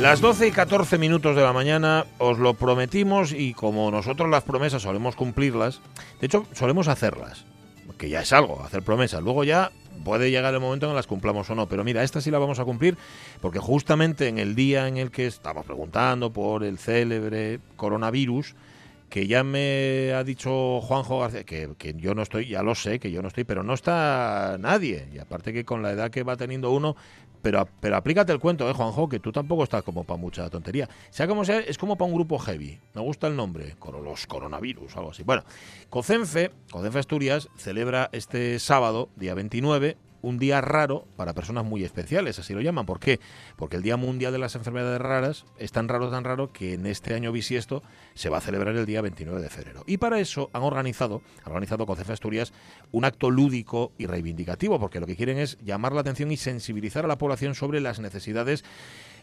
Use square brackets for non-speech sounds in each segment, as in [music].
Las 12 y 14 minutos de la mañana os lo prometimos y como nosotros las promesas solemos cumplirlas, de hecho solemos hacerlas, que ya es algo, hacer promesas. Luego ya puede llegar el momento en que las cumplamos o no, pero mira, esta sí la vamos a cumplir porque justamente en el día en el que estamos preguntando por el célebre coronavirus, que ya me ha dicho Juanjo García, que, que, yo no estoy, ya lo sé, que yo no estoy, pero no está nadie. Y aparte que con la edad que va teniendo uno, pero, pero aplícate el cuento, eh, Juanjo, que tú tampoco estás como para mucha tontería. Sea como sea, es como para un grupo heavy. Me gusta el nombre, los coronavirus, algo así. Bueno, COCENFE, COCENFE Asturias, celebra este sábado, día 29, un día raro para personas muy especiales, así lo llaman. ¿Por qué? Porque el Día Mundial de las Enfermedades Raras es tan raro, tan raro, que en este año bisiesto se va a celebrar el día 29 de febrero. Y para eso han organizado, ha organizado COCEFE Asturias, un acto lúdico y reivindicativo, porque lo que quieren es llamar la atención y sensibilizar a la población sobre las necesidades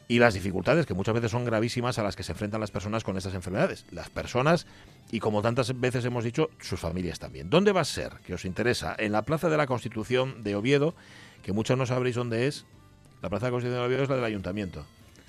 y las dificultades que muchas veces son gravísimas a las que se enfrentan las personas con estas enfermedades. Las personas y como tantas veces hemos dicho, sus familias también. ¿Dónde va a ser? Que os interesa. En la Plaza de la Constitución de Oviedo, que muchos no sabréis dónde es. La Plaza de la Constitución de Oviedo es la del Ayuntamiento.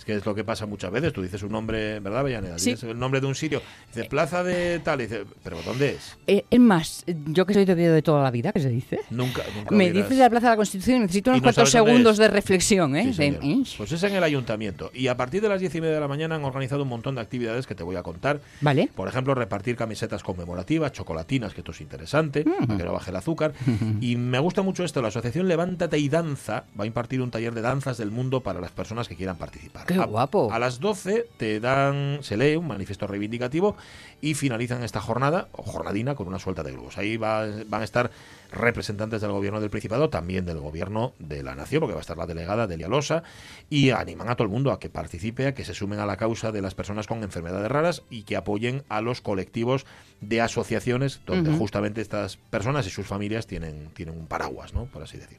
Que es lo que pasa muchas veces. Tú dices un nombre, ¿verdad, Bellaneda? Sí. Dices el nombre de un sitio. Dice Plaza de tal. Y dice, ¿pero dónde es? Eh, es más, yo que soy de de toda la vida, ¿qué se dice? Nunca, nunca Me dices la Plaza de la Constitución y necesito unos Y no dónde segundos de reflexión, ¿eh? Sí, De- señor. ¿eh? Pues es en el ayuntamiento. Y a partir de las diez y media de la mañana han organizado un montón de actividades que te voy a contar. Vale. Por ejemplo, repartir camisetas conmemorativas, chocolatinas, que esto es interesante, para que no baje el azúcar. Y me gusta mucho esto, la asociación Levántate y Danza va a impartir un taller de danzas del mundo para las personas que quieran participar. ¡Qué A- guapo! A las 12 te dan, se lee un manifiesto reivindicativo y finalizan esta jornada, o jornadina, con una suelta de globos. Ahí va- van a estar representantes del gobierno del Principado, también del gobierno de la Nación, porque va a estar la delegada Delia Losa, y animan a todo el mundo a que participe, a que se sumen a la causa de las personas con enfermedades raras y que apoyen a los colectivos de asociaciones donde justamente estas personas y sus familias tienen, tienen un paraguas, ¿no? Por así decir.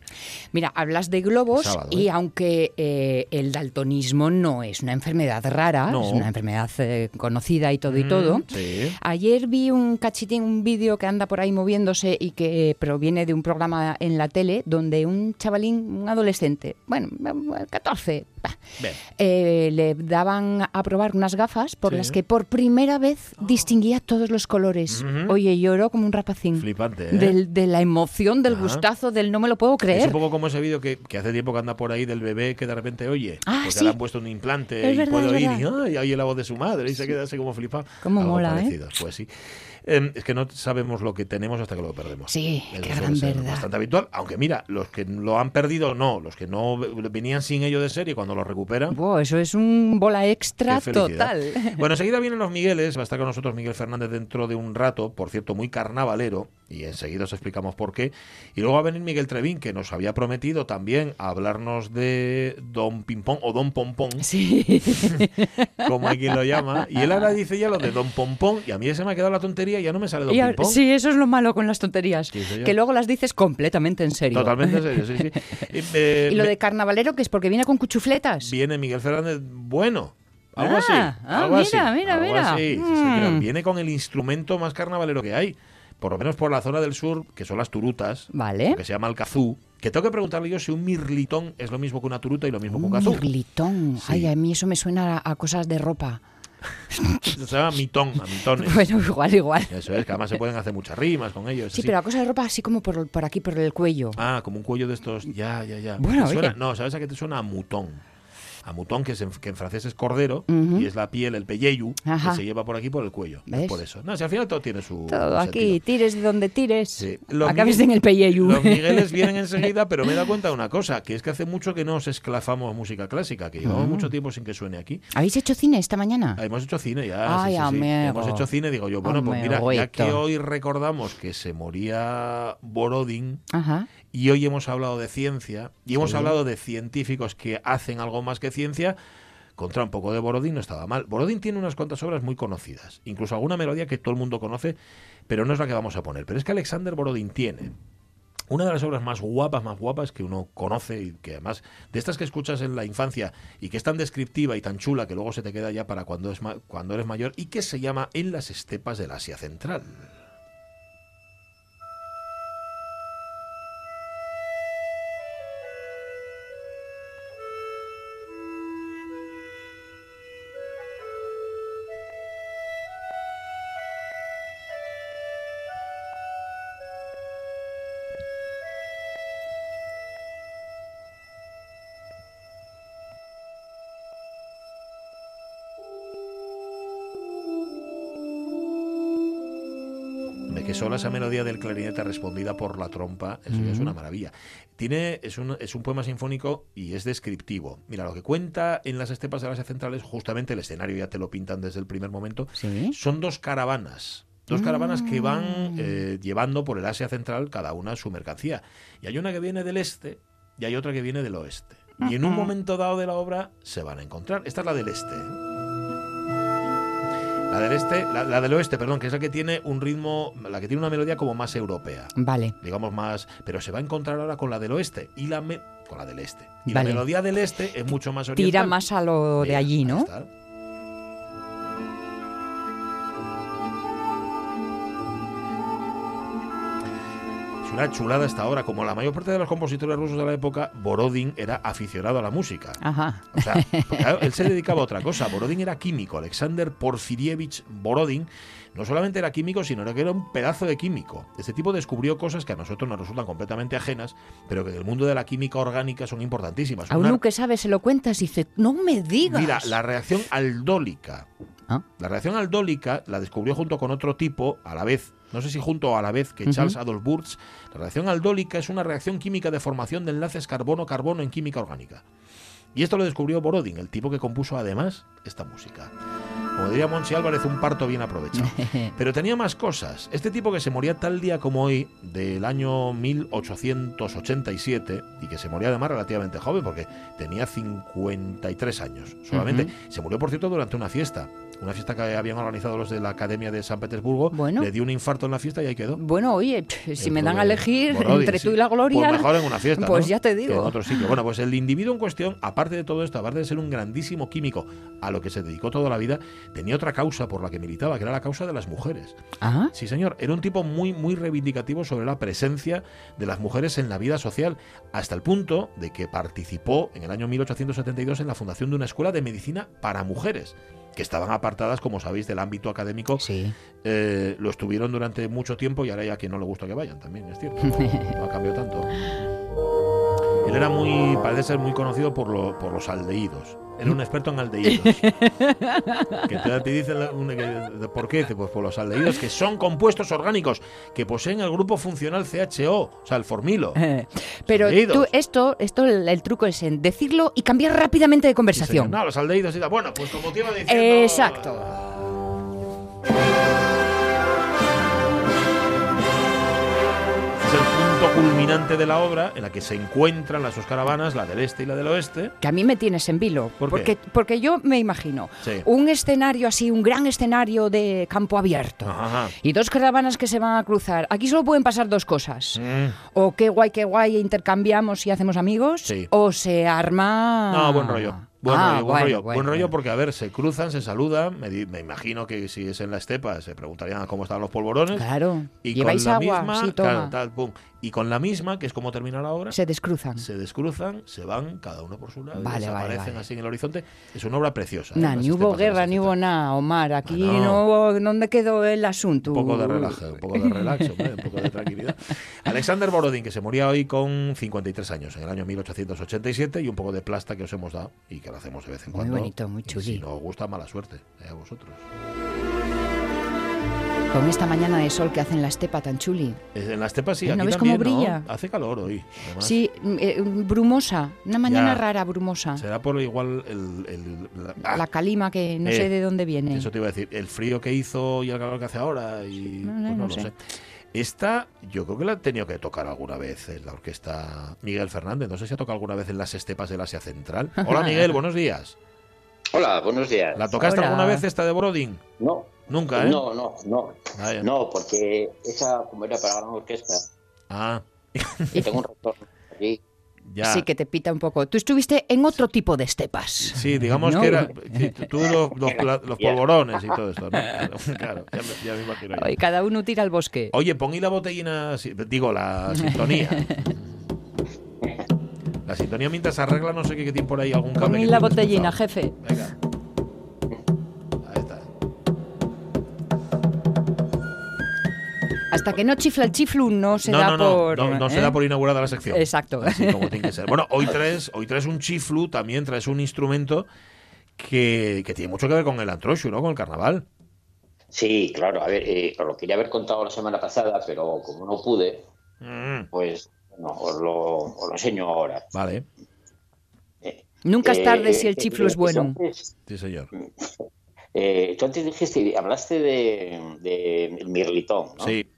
Mira, hablas de globos Sábado, y ¿eh? aunque eh, el daltonismo no es una enfermedad rara, No. es una enfermedad eh, conocida y todo y Mm, todo. sí. Ayer vi un cachitín, un vídeo que anda por ahí moviéndose y que proviene de un programa en la tele donde un chavalín, un adolescente, bueno, 14, bah, Bien. eh, le daban a probar unas gafas por Sí. las que por primera vez distinguía todos los colores. Oye, lloró como un rapacín. Flipante, ¿eh? Del- de la emoción, del Ajá. gustazo, del no me lo puedo Es creer. un poco como ese vídeo que, que hace tiempo que anda por ahí del bebé que de repente oye, Ah, porque sí. le han puesto un implante Es y verdad, puede es oír verdad. y, oye la voz de su madre y se queda así como flipado. Algo mola, ¿eh? Pues sí. Eh, es que no sabemos lo que tenemos hasta que lo perdemos. Sí, Eso qué gran verdad. Bastante habitual, aunque mira, los que lo han perdido no, los que no venían sin ello de serie cuando lo recuperan. Buah, eso es un bola extra total. [laughs] Bueno, enseguida vienen los Migueles, va a estar con nosotros Miguel Fernández dentro de un rato, por cierto, muy carnavalero, y enseguida os explicamos por qué. Y luego va a venir Miguel Trevín, que nos había prometido también hablarnos de Don Pimpón o Don Pompón, Sí. [laughs] como hay quien lo llama. Y él ahora dice ya lo de Don Pompón, y a mí se me ha quedado la tontería y ya no me sale ahora- Pimpón. sí, eso es lo malo con las tonterías. Sí, que luego las dices completamente en serio. Totalmente en serio, sí, sí. [laughs] Y, eh, Y lo me- de carnavalero, que es porque viene con cuchufletas. Viene Miguel Fernández, bueno. Algo Ah, así. ah, algo así, mira, mira, algo mira. así, sí, Mm. Viene con el instrumento más carnavalero que hay. Por lo menos por la zona del sur, que son las turutas. Vale. lo Que se llama el cazú. Que tengo que preguntarle yo si un mirlitón es lo mismo que una turuta y lo mismo que un Un cazú. mirlitón. Sí. Ay, a mí eso me suena a, a cosas de ropa. [laughs] Se llama mitón, a mitones. Bueno, igual, igual. Eso es, que además se pueden hacer muchas rimas con ellos. Sí, así. pero a cosas de ropa así como por, por aquí, por el cuello. Ah, como un cuello de estos. Ya, ya, ya. Bueno. No, ¿sabes a qué te suena? A mutón. A mouton, que, es en, que en francés es cordero, Ujú. y es la piel, el pelleyu, Ajá. que se lleva por aquí por el cuello. Es ¿Ves? por eso. No, si al final todo tiene su. Todo aquí, tires de donde tires. Sí. Acabes en el Pelleyu. Los Migueles vienen [laughs] enseguida, pero me he dado cuenta de una cosa, que es que hace mucho que no nos esclafamos música clásica, que llevamos Mm. mucho tiempo sin que suene aquí. ¿Habéis hecho cine esta mañana? Hemos hecho cine ya. Ay, sí, sí, amigo. Hemos hecho cine, digo yo. Bueno, pues mira, ya que hoy recordamos que se moría Borodin Ajá. Y hoy hemos hablado de ciencia y hemos Sí. hablado de científicos que hacen algo más que ciencia, contra un poco de Borodin no estaba mal. Borodin tiene unas cuantas obras muy conocidas, incluso alguna melodía que todo el mundo conoce, pero no es la que vamos a poner. Pero es que Alexander Borodin tiene una de las obras más guapas, más guapas que uno conoce y que además de estas que escuchas en la infancia y que es tan descriptiva y tan chula que luego se te queda ya para cuando, es ma- cuando eres mayor y que se llama En las estepas del Asia Central. Esa melodía del clarinete respondida por la trompa, eso ya es una maravilla. Tiene, es, un, es un poema sinfónico y es descriptivo. Mira, lo que cuenta en las estepas de Asia Central es justamente el escenario, ya te lo pintan desde el primer momento. Sí. Son dos caravanas. Dos caravanas que van eh, llevando por el Asia Central cada una su mercancía. Y hay una que viene del este y hay otra que viene del oeste. Y en un momento dado de la obra se van a encontrar. Esta es la del este. La del este, la, la del oeste, perdón, que es la que tiene un ritmo, la que tiene una melodía como más europea, Vale. digamos más, pero se va a encontrar ahora con la del oeste y la me- con la del este. Y Vale. la melodía del este es mucho más oriental. Tira más a lo de allí, ¿no? Una chulada esta obra. Como la mayor parte de los compositores rusos de la época, Borodin era aficionado a la música. Ajá. O sea, [laughs] él se dedicaba a otra cosa. Borodin era químico. Alexander Porfirievich Borodin no solamente era químico, sino que era un pedazo de químico. Este tipo descubrió cosas que a nosotros nos resultan completamente ajenas, pero que en el mundo de la química orgánica son importantísimas. A Una- uno que sabe se lo cuentas y dice, no me digas. Mira, la reacción aldólica. Ah. La reacción aldólica la descubrió junto con otro tipo a la vez. No sé si junto a la vez que Charles Adolf Wurtz. La reacción aldólica es una reacción química de formación de enlaces carbono-carbono en química orgánica. Y esto lo descubrió Borodin, el tipo que compuso además esta música. Como diría Monsi Álvarez, un parto bien aprovechado. [laughs] Pero tenía más cosas. Este tipo que se moría tal día como hoy, del año 1887, y que se moría además relativamente joven, porque tenía 53 años solamente. Se murió, por cierto, durante una fiesta. Una fiesta que habían organizado los de la Academia de San Petersburgo. Bueno. Le dio un infarto en la fiesta y ahí quedó. Bueno, oye, si me dan a elegir entre tú sí. y la gloria, Pues mejor en una [laughs] fiesta. pues ¿no? ya te que digo. en otro sitio. Bueno, pues el individuo en cuestión, aparte de todo esto, aparte de ser un grandísimo químico a lo que se dedicó toda la vida, tenía otra causa por la que militaba, que era la causa de las mujeres. Ah, Sí, señor, era un tipo muy, muy reivindicativo sobre la presencia de las mujeres en la vida social, hasta el punto de que participó en el año 1872 en la fundación de una escuela de medicina para mujeres, que estaban apartadas, como sabéis, del ámbito académico sí. eh, lo estuvieron durante mucho tiempo y ahora ya a quien no le gusta que vayan también, es cierto. [laughs] No, ha cambiado tanto. Él era muy, parece ser muy conocido por, lo- por los aldehídos. Era un experto en aldehídos. [laughs] que te, te dicen la- una- que- ¿Por qué? Dice, Pues por los aldehídos, que son compuestos orgánicos que poseen el grupo funcional CHO, o sea, el formilo. Pero Aldehídos. tú, esto, esto el, el truco es en decirlo y cambiar rápidamente de Sí, conversación. no, los aldehídos y tal. Bueno, pues como te iba diciendo... Exacto. Punto culminante de la obra en la que se encuentran las dos caravanas, la del este y la del oeste. Que a mí me tienes en vilo. ¿Por qué? porque, porque yo me imagino Sí. un escenario así, un gran escenario de campo abierto. Ajá. Y dos caravanas que se van a cruzar. Aquí solo pueden pasar dos cosas. Mm. O qué guay, qué guay, intercambiamos y hacemos amigos. Sí. O se arma. No, buen rollo. Buen Ah, rollo, buen bueno, rollo. bueno, buen rollo bueno. porque, a ver, se cruzan, se saludan. Me, di- me imagino que si es en la estepa se preguntarían cómo están los polvorones. Claro. Y ¿Lleváis con la agua? misma, sí, toma. claro, tal, pum. Y con la misma, que es como termina la obra, Se descruzan. se descruzan, se van cada uno por su lado, Vale, vale, desaparecen vale. así en el horizonte. Es una obra preciosa. ¿eh? Nah, Las ni hubo guerra, ni hubo nada, Omar. Aquí Ah, no. no hubo... ¿Dónde quedó el asunto? Un poco de relaje, un poco de [laughs] relax, hombre, un poco de tranquilidad. Alexander Borodin, que se moría hoy con 53 años, en el año 1887, y un poco de plasta que os hemos dado y que lo hacemos de vez en Muy cuando. bonito, muy Y chuli. Si no os gusta, mala suerte eh, a vosotros. Con esta mañana de sol que hace en la estepa tan chuli. Eh, En la estepa sí, ¿No aquí ves también, cómo brilla? ¿no? Hace calor hoy. además. Sí, mm, eh, brumosa. Una mañana Ya. rara, brumosa. Será por igual el... el- la- ah, La calima que no Eh, sé de dónde viene. Eso te iba a decir. El frío que hizo y el calor que hace ahora. Y, No, no, pues no, no lo sé. sé. Esta, yo creo que la ha tenido que tocar alguna vez en la orquesta Miguel Fernández. No sé si ha tocado alguna vez en las estepas del Asia Central. [laughs] Hola Miguel, buenos días. Hola, buenos días. ¿La tocaste Hola. alguna vez esta de Borodin? No, Nunca, ¿eh? no, no, no. Vaya. No, porque esa, como era para gran orquesta, Ah, [laughs] y tengo un retorno allí. ya. Sí, que te pita un poco. Tú estuviste en otro tipo de estepas. Sí, digamos No. que era. sí, [laughs] Tú los, polvorones y todo esto, ¿no? Claro, [laughs] claro, ya, me, ya me imagino yo. Ay, cada uno tira al bosque. Oye, pon y la botellina, digo, la sintonía. La sintonía mientras se arregla, no sé qué, tiene por ahí algún cable. Que la botellina, jefe. Venga. Hasta que no chifla el chiflu no se no, da no, no, por... no, no se ¿eh? da por inaugurada la sección. Exacto. Así como tiene que ser. Bueno, hoy traes, hoy traes un chiflu, también traes un instrumento que, que tiene mucho que ver con el antrochu, ¿no? Con el carnaval. Sí, claro, a ver, eh, os lo quería haber contado la semana pasada, pero como no pude, Mm, pues bueno, os lo, os lo enseño ahora. vale, Nunca es Eh, tarde si el eh, chiflu es eh, bueno. antes- sí, señor. [laughs] eh, tú antes dijiste, hablaste de, de el mirlitón, ¿no? Sí,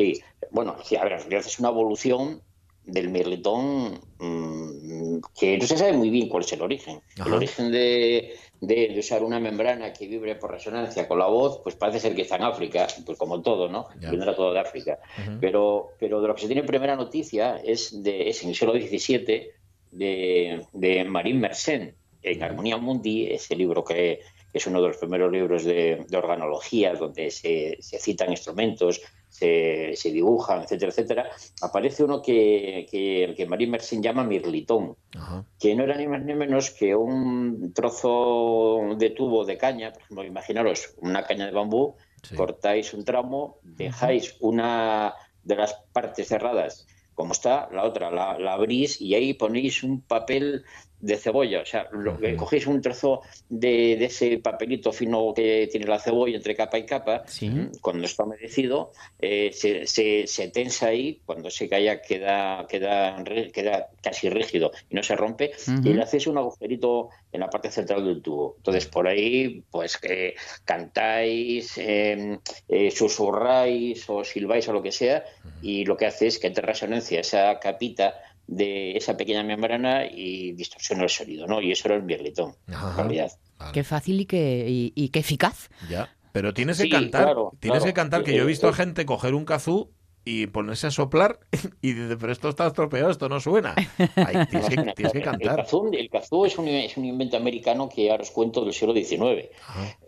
Sí, bueno, sí, a ver, en realidad es una evolución del mirlitón mm, que no se sabe muy bien cuál es el origen. Ajá. El origen de, de- de usar una membrana que vibre por resonancia con la voz, pues parece ser que está en África, pues como todo, ¿no? Ya. Vendrá todo de África. Pero, pero de lo que se tiene primera noticia es, de, es en el siglo XVII de, de Marín Mersenne, en Armonía Mundi, ese libro que, que es uno de los primeros libros de, de organología, donde se, se citan instrumentos, se, se dibujan, etcétera, etcétera, aparece uno que, que, que Marín Mersenne llama mirlitón Ajá. que no era ni más ni menos que un trozo de tubo de caña, por ejemplo, imaginaros una caña de bambú, Sí. cortáis un tramo, dejáis una de las partes cerradas como está, la otra la, la abrís y ahí ponéis un papel de cebolla, o sea, lo, que cogéis un trozo de, de ese papelito fino que tiene la cebolla entre capa y capa, Sí. cuando está humedecido, eh, se, se- se tensa ahí, cuando se calla queda, queda, queda casi rígido y no se rompe, y le haces un agujerito en la parte central del tubo. Entonces, por ahí, pues que cantáis, eh, eh, susurráis o silbáis o lo que sea, y lo que hace es que entre resonancia. Esa capita de esa pequeña membrana y distorsiona el sonido, ¿no? Y eso era el birlitón, en realidad. Vale. Qué fácil y qué, y, y qué eficaz. Ya. Pero tienes que Sí, cantar. claro, tienes claro. que cantar, que Eh, yo he visto a eh, gente coger un kazoo y ponerse a soplar [laughs] y dice, pero esto está estropeado, esto no suena. Ay, [laughs] tienes, que, tienes que El cantar. kazoo, el kazoo es, un, es un invento americano que ahora os cuento del siglo XIX.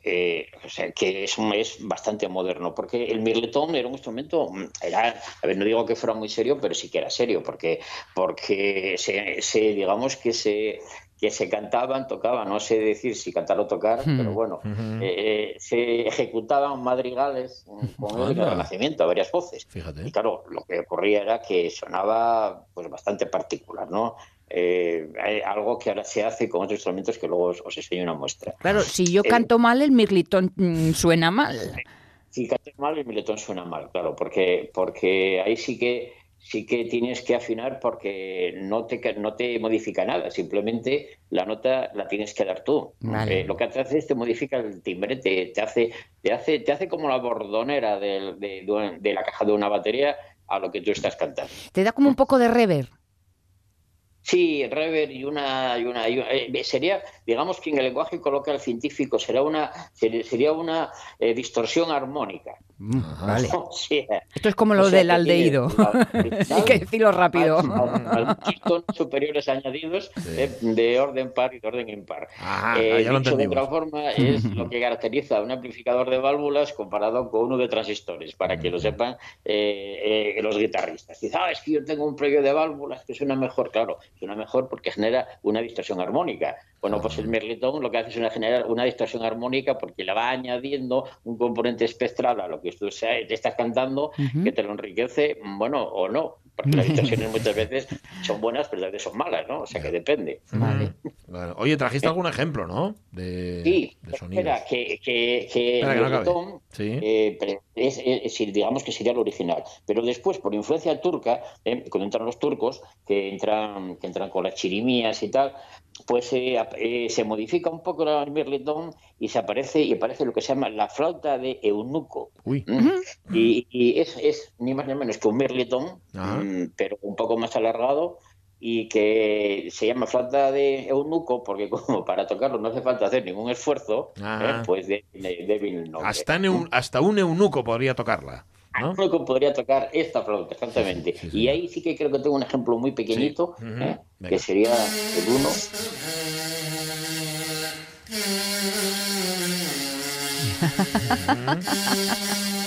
Eh, o sea, que es, un- es bastante moderno, porque el mirletón era un instrumento, mm, era, a ver, no digo que fuera muy serio, pero sí que era serio, porque, porque se, se- digamos que se, que se cantaban, tocaban, no sé decir si cantar o tocar, Hmm. pero bueno, Ujú. eh, se ejecutaban madrigales mm, con el renacimiento a varias voces. Fíjate. Y claro, lo que ocurría era que sonaba pues bastante particular, ¿no? Eh, algo que ahora se hace con otros instrumentos que luego os, os enseño una muestra. Claro, si yo Eh, canto mal, el mirlitón mm, suena mal. Si cantas mal, el miletón suena mal, claro, porque, porque ahí sí que sí que tienes que afinar porque no te, no te modifica nada, simplemente la nota la tienes que dar tú. Vale. Eh, lo que te hace es te modifica el timbre, te, te hace, te hace, te hace como la bordonera de, de de la caja de una batería a lo que tú estás cantando. Te da como un poco de rever. Sí, rever y una, y una, y una- eh, sería, digamos que en el lenguaje coloquial científico será una, ser- sería una eh, distorsión armónica. Mm, Vale. [laughs] O sea, Esto es como lo o sea, del aldehído. la- [laughs] Hay que decirlo rápido. al- al- al tonos superiores añadidos eh, de orden par y de orden impar. Ah, Eh, ya lo dicho de entendimos. otra forma, [laughs] es lo que caracteriza a un amplificador de válvulas comparado con uno de transistores, para que lo sepan eh, eh, los guitarristas. Dicen, ah, es que yo tengo un previo de válvulas que suena mejor. Claro, suena mejor porque genera una distorsión armónica. Bueno, pues el Merlitón lo que hace es una, generar una distorsión armónica porque le va añadiendo un componente espectral a lo que tú sea- te estás cantando que te lo enriquece, bueno, o no. Porque las [laughs] distorsiones muchas veces son buenas, pero a veces son malas, ¿no? O sea que depende. Vale. Vale. Oye, trajiste algún ejemplo, ¿no? De, Sí, de espera, que, que, que Espera, que no acabe. Merlitón, Sí. eh, pero es, es- es- digamos que sería el original. Pero después, por influencia turca, eh, cuando entran los turcos, que entran, que entran con las chirimías y tal, pues eh, ap- eh, se modifica un poco el Merlitón y se aparece y aparece lo que se llama la flauta de eunuco. Uy. ¿Mm? Y, y es, es ni más ni menos que un Merlitón, Ajá. mm, pero un poco más alargado y que se llama flauta de eunuco porque [laughs] como para tocarlo no hace falta hacer ningún esfuerzo, eh, pues de. Hasta, hasta un eunuco podría tocarla. ¿no? Creo que podría tocar esta flauta, exactamente. Sí, sí, sí, y ahí sí que creo que tengo un ejemplo muy pequeñito, uh -huh. ¿eh? que sería el 1. [laughs]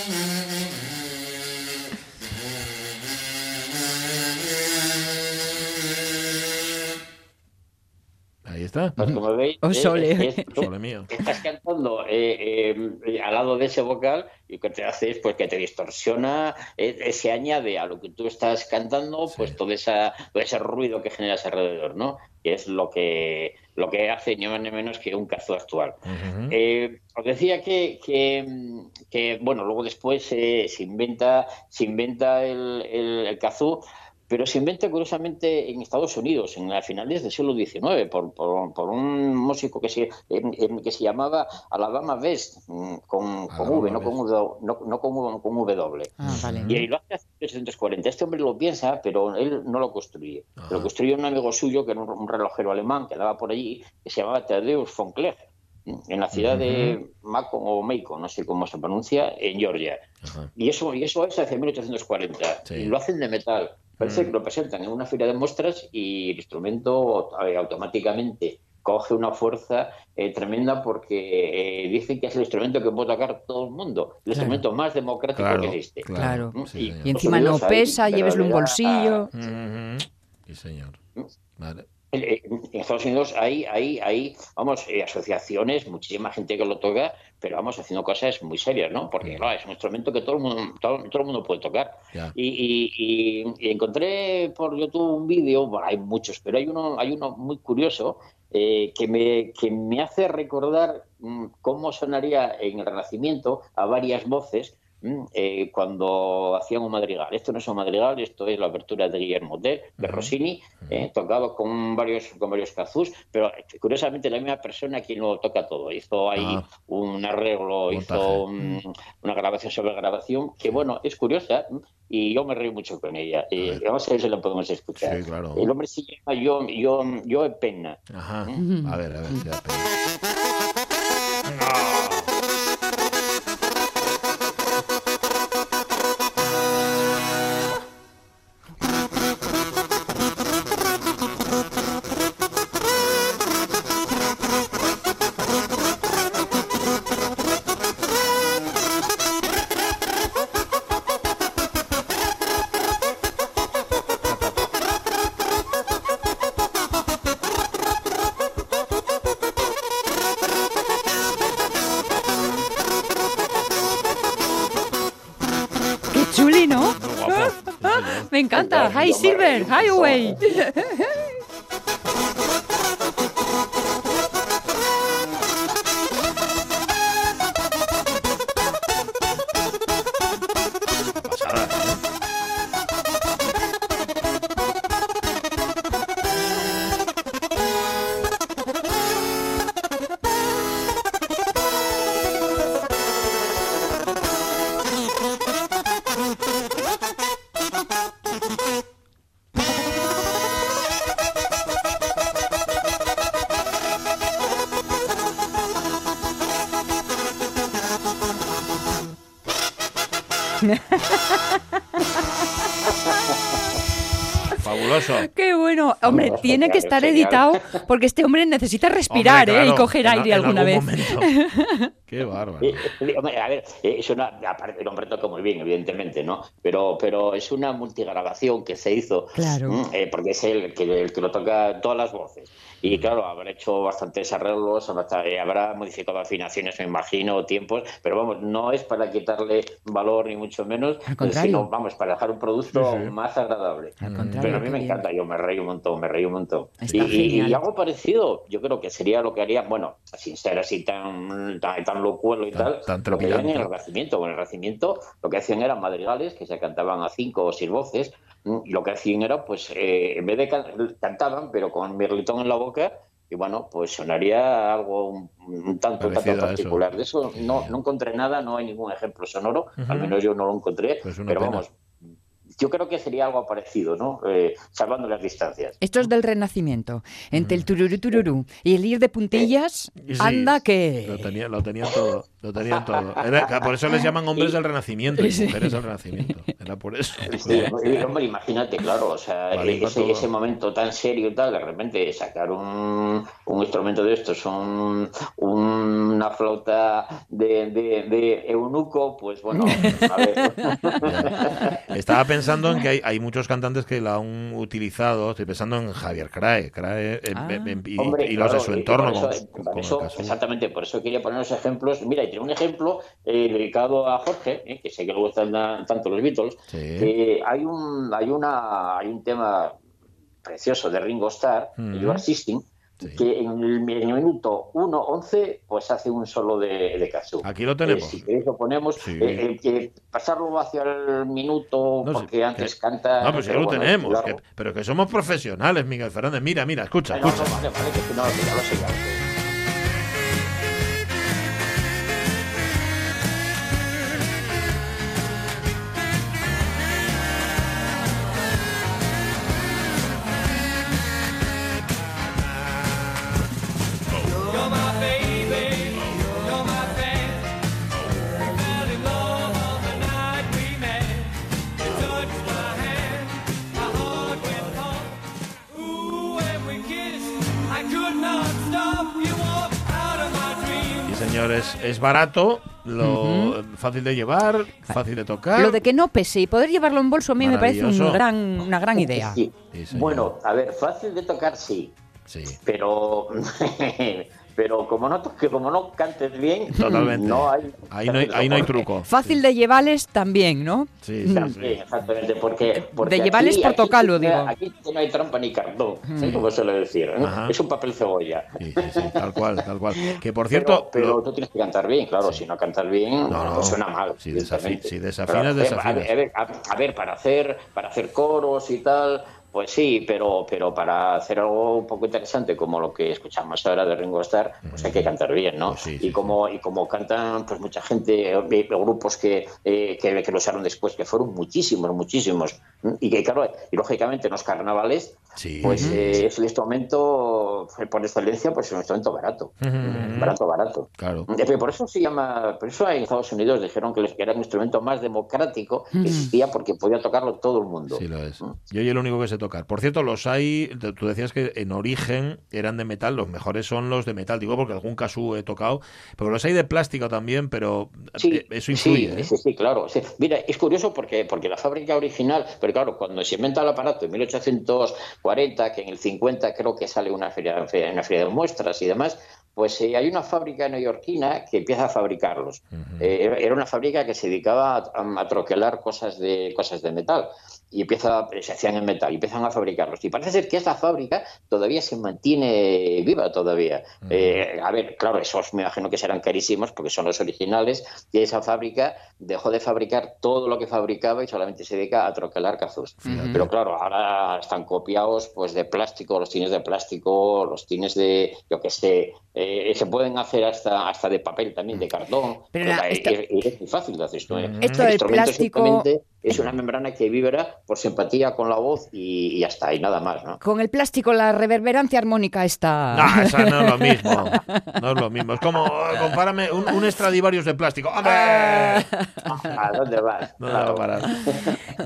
está. Pues como veis, Oh, eh, sole. es- [laughs] Sole mío. estás cantando eh, eh, al lado de ese vocal y lo que te hace es pues que te distorsiona, eh, se añade a lo que tú estás cantando, pues todo, esa, todo ese ruido que generas alrededor, ¿no? Que es lo que lo que hace ni más ni menos que un cazo actual. Eh, os decía que, que, mm, que, bueno, luego después eh, se inventa, se inventa el, el, el kazoo, pero se inventa curiosamente en Estados Unidos, en a finales del siglo XIX, por, por, por un músico que se, en- en- que se llamaba Alabama Best, mm, con, con Alabama V, no con. W, no, no con, con W. Ah, vale. Y ahí lo hace en 1840. Este hombre lo piensa, pero él no lo construye. Ajá. Lo construye un amigo suyo, que era un, un relojero alemán que andaba por allí, que se llamaba Tadeusz von Clegg, en la ciudad de Macon o Macon, no sé cómo se pronuncia, en Georgia. Ajá. Y eso, y eso es hace 1840. Sí. Y lo hacen de metal. Parece Mm. que lo presentan en una feria de muestras y el instrumento eh, automáticamente coge una fuerza eh, tremenda porque eh, dicen que es el instrumento que puede tocar todo el mundo, el instrumento más democrático Claro, que existe. Claro. ¿Mm? Sí, Y- encima no pesa, lléveslo un bolsillo. Ujú. Sí, señor. Vale. Eh, En Estados Unidos hay, hay, hay vamos, eh, asociaciones, muchísima gente que lo toca, pero vamos haciendo cosas muy serias, ¿no? Porque claro, es un instrumento que todo el mundo, todo, todo el mundo puede tocar. Y, y- y- y encontré por YouTube un vídeo, bueno, hay muchos, pero hay uno, hay uno muy curioso eh, que, me, que me hace recordar mm, cómo sonaría en el Renacimiento a varias voces eh, cuando hacían un madrigal. Esto no es un madrigal, esto es la apertura de Guillermo Tell, de. Rossini, eh, tocado con varios, con varios kazús, pero eh, curiosamente la misma persona quien lo toca todo. Hizo ahí Ah. un arreglo, Montaje. hizo mm, una grabación sobre grabación, que bueno, es curiosa mm, y yo me reí mucho con ella. Ver. vamos a ver si la podemos escuchar. Sí, claro. El hombre se llama yo, yo, yo Penna. Ajá. Ujú. A ver, a ver. si da pena. Highway. Hombre, tiene que estar genial. editado porque este hombre necesita respirar Hombre, ¿eh? y coger en- aire en alguna vez. [laughs] Qué bárbaro. Eh, eh, hombre, a ver, eh, es una, aparte, el hombre toca muy bien, evidentemente, ¿no? Pero, pero es una multigrabación que se hizo, Claro. mm, eh, porque es él el que, el que lo toca todas las voces. Y claro, habrá hecho bastantes arreglos, habrá, eh, habrá modificado afinaciones, me imagino, tiempos, pero vamos, no es para quitarle valor ni mucho menos, Al contrario. sino, vamos, para dejar un producto Sí, sí. más agradable. Al Mm, contrario, Pero a mí me bien. encanta, yo me reí un montón, me reí un montón. Y, y- genial. y algo parecido, yo creo que sería lo que haría, bueno, sin ser así tan, tan, tan locuelo y Tan- tal, tan lo que harían en el. Renacimiento. Bueno, en el Renacimiento lo que hacían eran madrigales que se cantaban a cinco o seis voces, y lo que hacían era, pues, eh, en vez de can- cantaban, pero con mirlitón en la boca, y bueno, pues sonaría algo un, un tanto, eso. particular. De eso no, no encontré nada, no hay ningún ejemplo sonoro, al menos yo no lo encontré, Pues pero pena. vamos, yo creo que sería algo parecido, ¿no? Eh, salvando las distancias. Esto es del Renacimiento. Entre el tururú tururú y el ir de puntillas, sí, anda Lo, que... tenía, lo tenían todo. Lo tenían todo. Era- por eso les llaman hombres del Renacimiento y [laughs] Sí. mujeres del Renacimiento. Era por eso. [laughs] Sí, eh, hombre, imagínate, claro, o sea, Vale, ese, ese momento tan serio y tal, de repente sacar un, un instrumento de estos, un, una flauta de, de, de eunuco, pues bueno, [laughs] a ver. Estaba pensando en que hay, hay muchos cantantes que la han utilizado. Estoy pensando en Javier Crae, Crae en- Ah. en- y, Hombre, y los de su entorno. por eso- por como el eso, caso- exactamente, por eso quería poner los ejemplos. Mira, y tiene un ejemplo eh, dedicado a Jorge, eh, que sé que le gustan tanto los Beatles. Sí. hay un hay una hay un tema precioso de Ringo Starr. You Are Sisting, Sí. que en el, minuto 1.11 pues hace un solo de, de. Aquí lo tenemos. Eh, si queréis lo ponemos, Sí. eh, eh, que pasarlo hacia el minuto, No porque antes que- canta... No, pues ya lo bueno, tenemos. que- pero que somos profesionales, Miguel Fernández. Mira, mira, escucha, no, no, escucha. Es barato, lo fácil de llevar, fácil de tocar. Lo de que no pese y poder llevarlo en bolso a mí me parece un gran, una gran idea. Sí. Sí, señor. Bueno, a ver, fácil de tocar sí, Sí. pero [laughs] [laughs] pero como no como no cantes bien, Totalmente. no hay Ahí no hay, ahí no hay truco. Fácil de llevarles también, ¿no? Sí, sí, También, sí. exactamente, porque, porque De llevarles aquí- por tocarlo, digo. Aquí no hay trampa ni cartón, ¿sabes cómo suele decir? ¿eh? Ajá. Es un papel cebolla. Sí, sí, sí, tal cual, tal cual. Que por Pero, cierto, pero lo- tú tienes que cantar bien, claro. Si no cantas bien, No, no. pues suena mal. Si desafinas, Pero, a ver, desafinas. A ver, a ver, a ver, para hacer, para hacer coros y tal, pues sí, pero, pero para hacer algo un poco interesante como lo que escuchamos ahora de Ringo Starr, pues hay que cantar bien, ¿no? Pues sí, sí, y como y como cantan pues mucha gente, eh, grupos que, eh, que, que lo usaron después, que fueron muchísimos, muchísimos. Y que claro, y lógicamente en los carnavales, Sí. pues eh, es el instrumento, eh, por excelencia, pues es un instrumento barato. Ujú. Barato, barato. Claro. Pero Por eso se llama, por eso en Estados Unidos dijeron que era un instrumento más democrático que existía porque podía tocarlo todo el mundo. Sí lo es. Yo y el único que sé tocar. Por cierto, los hay, tú decías que en origen eran de metal, los mejores son los de metal, digo porque algún caso he tocado, pero los hay de plástico también, pero Sí, eh, eso influye. sí, ¿eh? sí, sí, claro. sí. Mira, es curioso porque, porque la fábrica original, pero claro, cuando se inventa el aparato en 1840, que en el 50 creo que sale una feria, una feria de muestras y demás, pues eh, hay una fábrica neoyorquina que empieza a fabricarlos. Eh, era- una fábrica que se dedicaba a, a troquelar cosas de, cosas de metal y empieza, se hacían en metal y empiezan a fabricarlos. Y parece ser que esa fábrica todavía se mantiene viva todavía. Eh, a ver, claro, esos me imagino que serán carísimos porque son los originales y esa fábrica dejó de fabricar todo lo que fabricaba y solamente se dedica a troquelar cazos. Pero claro, ahora están copiados pues de plástico, los tines de plástico, los tines de, yo qué sé, eh, se pueden hacer hasta hasta de papel también, de cartón. Pero la- esta- es, es muy fácil de hacer esto. ¿eh? Esto El del instrumento plástico- simplemente es una membrana que vibra por simpatía con la voz y, y ya está, y nada más, ¿no? Con el plástico la reverberancia armónica está... No, esa no es lo mismo. [laughs] No es lo mismo. Es como, eh, compárame un, un Stradivarius de plástico. ¡Hombre! ¿A dónde vas? [laughs] No va a Claro. parar.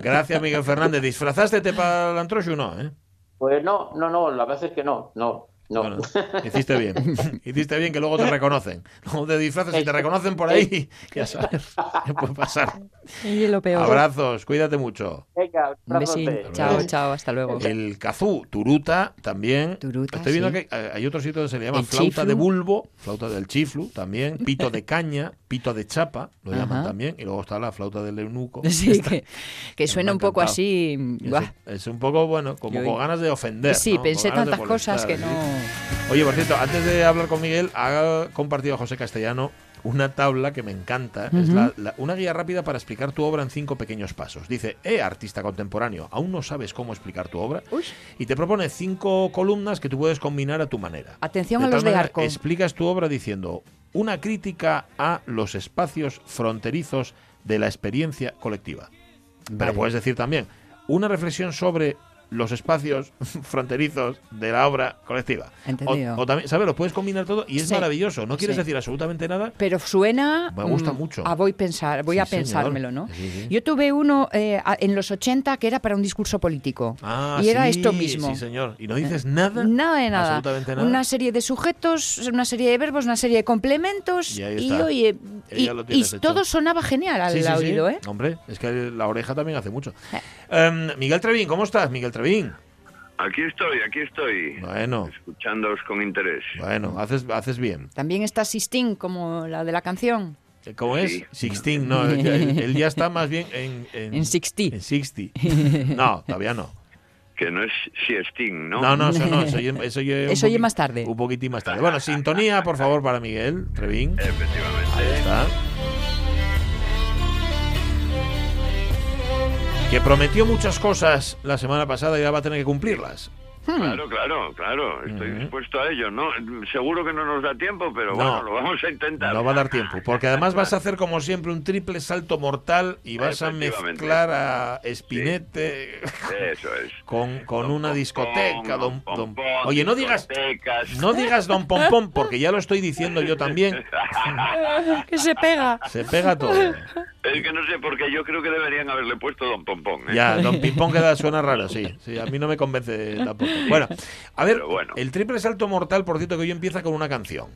Gracias, Miguel Fernández. ¿Disfrazaste para el antroxo o no? ¿eh? Pues no, no, no, la verdad es que no, no, no. Bueno, hiciste bien. [laughs] Hiciste bien que luego te reconocen. Luego te disfrazas y te reconocen por ahí. [laughs] Ya sabes. ¿Qué puede pasar? Y lo peor. Abrazos, cuídate mucho. Venga, Un besín. Chao, chao, hasta luego. El cazú, turuta, también. Turuta, Estoy viendo sí. que eh, hay otro sitio donde se le llama El flauta chiflu. de bulbo, flauta del chiflu también, pito de caña, pito de chapa, lo llaman también. Y luego está la flauta del eunuco. [laughs] Sí, que, suena un poco así... Es, un poco, bueno, como Yo- con ganas de ofender. Sí, ¿no? pensé tantas cosas que no... sí. Oye, por cierto, antes de hablar con Miguel, ha compartido José Castellano una tabla que me encanta. Es la- la- una guía rápida para explicar tu obra en cinco pequeños pasos. Dice, eh, artista contemporáneo, ¿aún no sabes cómo explicar tu obra? Uy. Y te propone cinco columnas que tú puedes combinar a tu manera. Atención De a los de arco. Explicas tu obra diciendo una crítica a los espacios fronterizos de la experiencia colectiva. Pero puedes decir también una reflexión sobre los espacios [laughs] fronterizos de la obra colectiva. Entendido. O, o también, ¿sabes? Lo puedes combinar todo y es Sí. maravilloso. No quieres Sí. decir absolutamente nada. Pero suena. Me gusta mm, mucho. A voy pensar, voy Sí, a señor. pensármelo, ¿no? Sí, sí. Yo tuve uno eh, en los 80 que era para un discurso político. Ah, y era sí, esto mismo. Sí, señor. Y no dices nada. Nada de nada. Absolutamente nada. Una serie de sujetos, una serie de verbos, una serie de complementos. Y ahí Y, está. oye, y, tienes y hecho. todo sonaba genial al oído, ¿eh? Hombre, es que la oreja también hace mucho. Em, Miguel Trevín, ¿cómo estás, Miguel Trevín? Aquí estoy, aquí estoy. Bueno, Escuchándoos con interés. bueno, haces, haces bien. También está Sistine, como la de la canción. Eh, ¿Cómo es? Sí. Sixteen, no, él, ya está más bien en... En, En Sixty. En Sixty. [laughs] No, todavía no. Que no es siestín, ¿no? No, no, eso no, [laughs] eso oye, eso Eso más tarde. Un poquitín más tarde. Bueno, sintonía, por favor, para Miguel Trevín. Efectivamente. Ahí está. Que prometió muchas cosas la semana pasada y ahora va a tener que cumplirlas. Claro, claro, claro. Estoy Ujú. dispuesto a ello, ¿no? Seguro que no nos da tiempo, pero No. bueno, lo vamos a intentar. No va a dar tiempo, porque además vas a hacer como siempre un triple salto mortal y vas a mezclar a Spinette Eso es. con, con Don una Pompón, discoteca. Don, Don don- Pompón, Oye, no digas, no digas Don Pompón, porque ya lo estoy diciendo yo también. [laughs] Que se pega. Se pega todo. Es que no sé, porque yo creo que deberían haberle puesto Don Pompón. ¿eh? Ya, Don [laughs] Pimpón queda, suena raro, sí. sí. A mí no me convence tampoco. [laughs] Bueno, a ver, bueno. el triple salto mortal, por cierto, que hoy empieza con una canción.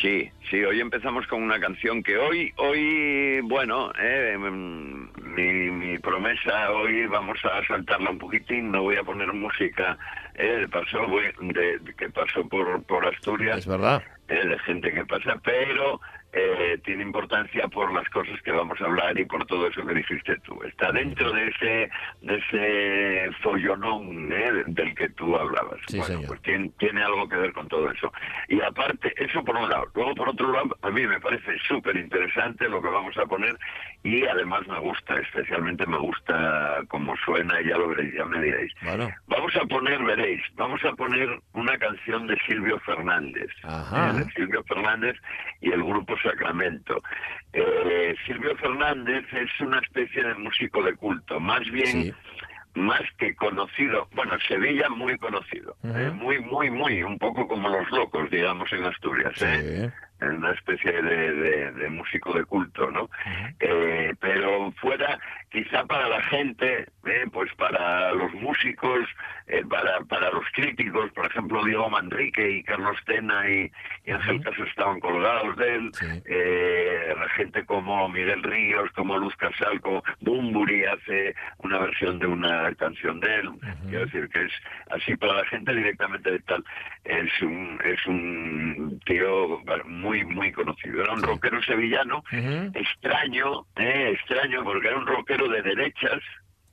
Sí, sí, hoy empezamos con una canción que hoy, hoy, bueno, eh, mm, mi, mi promesa, hoy vamos a saltarla un poquitín, no voy a poner música eh, pasó, de, que pasó por, por Asturias, Es verdad. eh, de gente que pasa, pero eh, tiene importancia por las cosas que vamos a hablar y por todo eso que dijiste tú. Está dentro de ese, de ese follonón eh, del que tú hablabas. Sí, bueno, señor. pues tiene, tiene algo que ver con todo eso. Y aparte, eso por un lado. Luego, por otro lado, a mí me parece súper interesante lo que vamos a poner y además me gusta, especialmente me gusta cómo suena, ya lo veréis, ya me diréis. Bueno, Vamos a poner, veréis, vamos a poner una canción de Silvio Fernández. Ajá. Eh, de Silvio Fernández y el grupo Sacramento. Eh, Silvio Fernández es una especie de músico de culto, más bien, Sí. más que conocido, bueno, Sevilla muy conocido, eh, muy, muy, muy, un poco como los locos, digamos, en Asturias. ¿eh? sí. una especie de, de- de músico de culto, ¿no? Eh, pero fuera, quizá para la gente, eh, pues para los músicos, eh, para, para los críticos, por ejemplo, Diego Manrique y Carlos Tena y, y Ángel Caso estaban colgados de él, Sí. eh, la gente como Miguel Ríos, como Luz Casal, como Bumburi hace una versión de una canción de él, quiero decir que es así para la gente directamente de tal, es un, es un tío muy, muy conocido, era un rockero sevillano, extraño, eh, extraño, porque era un rockero de derechas,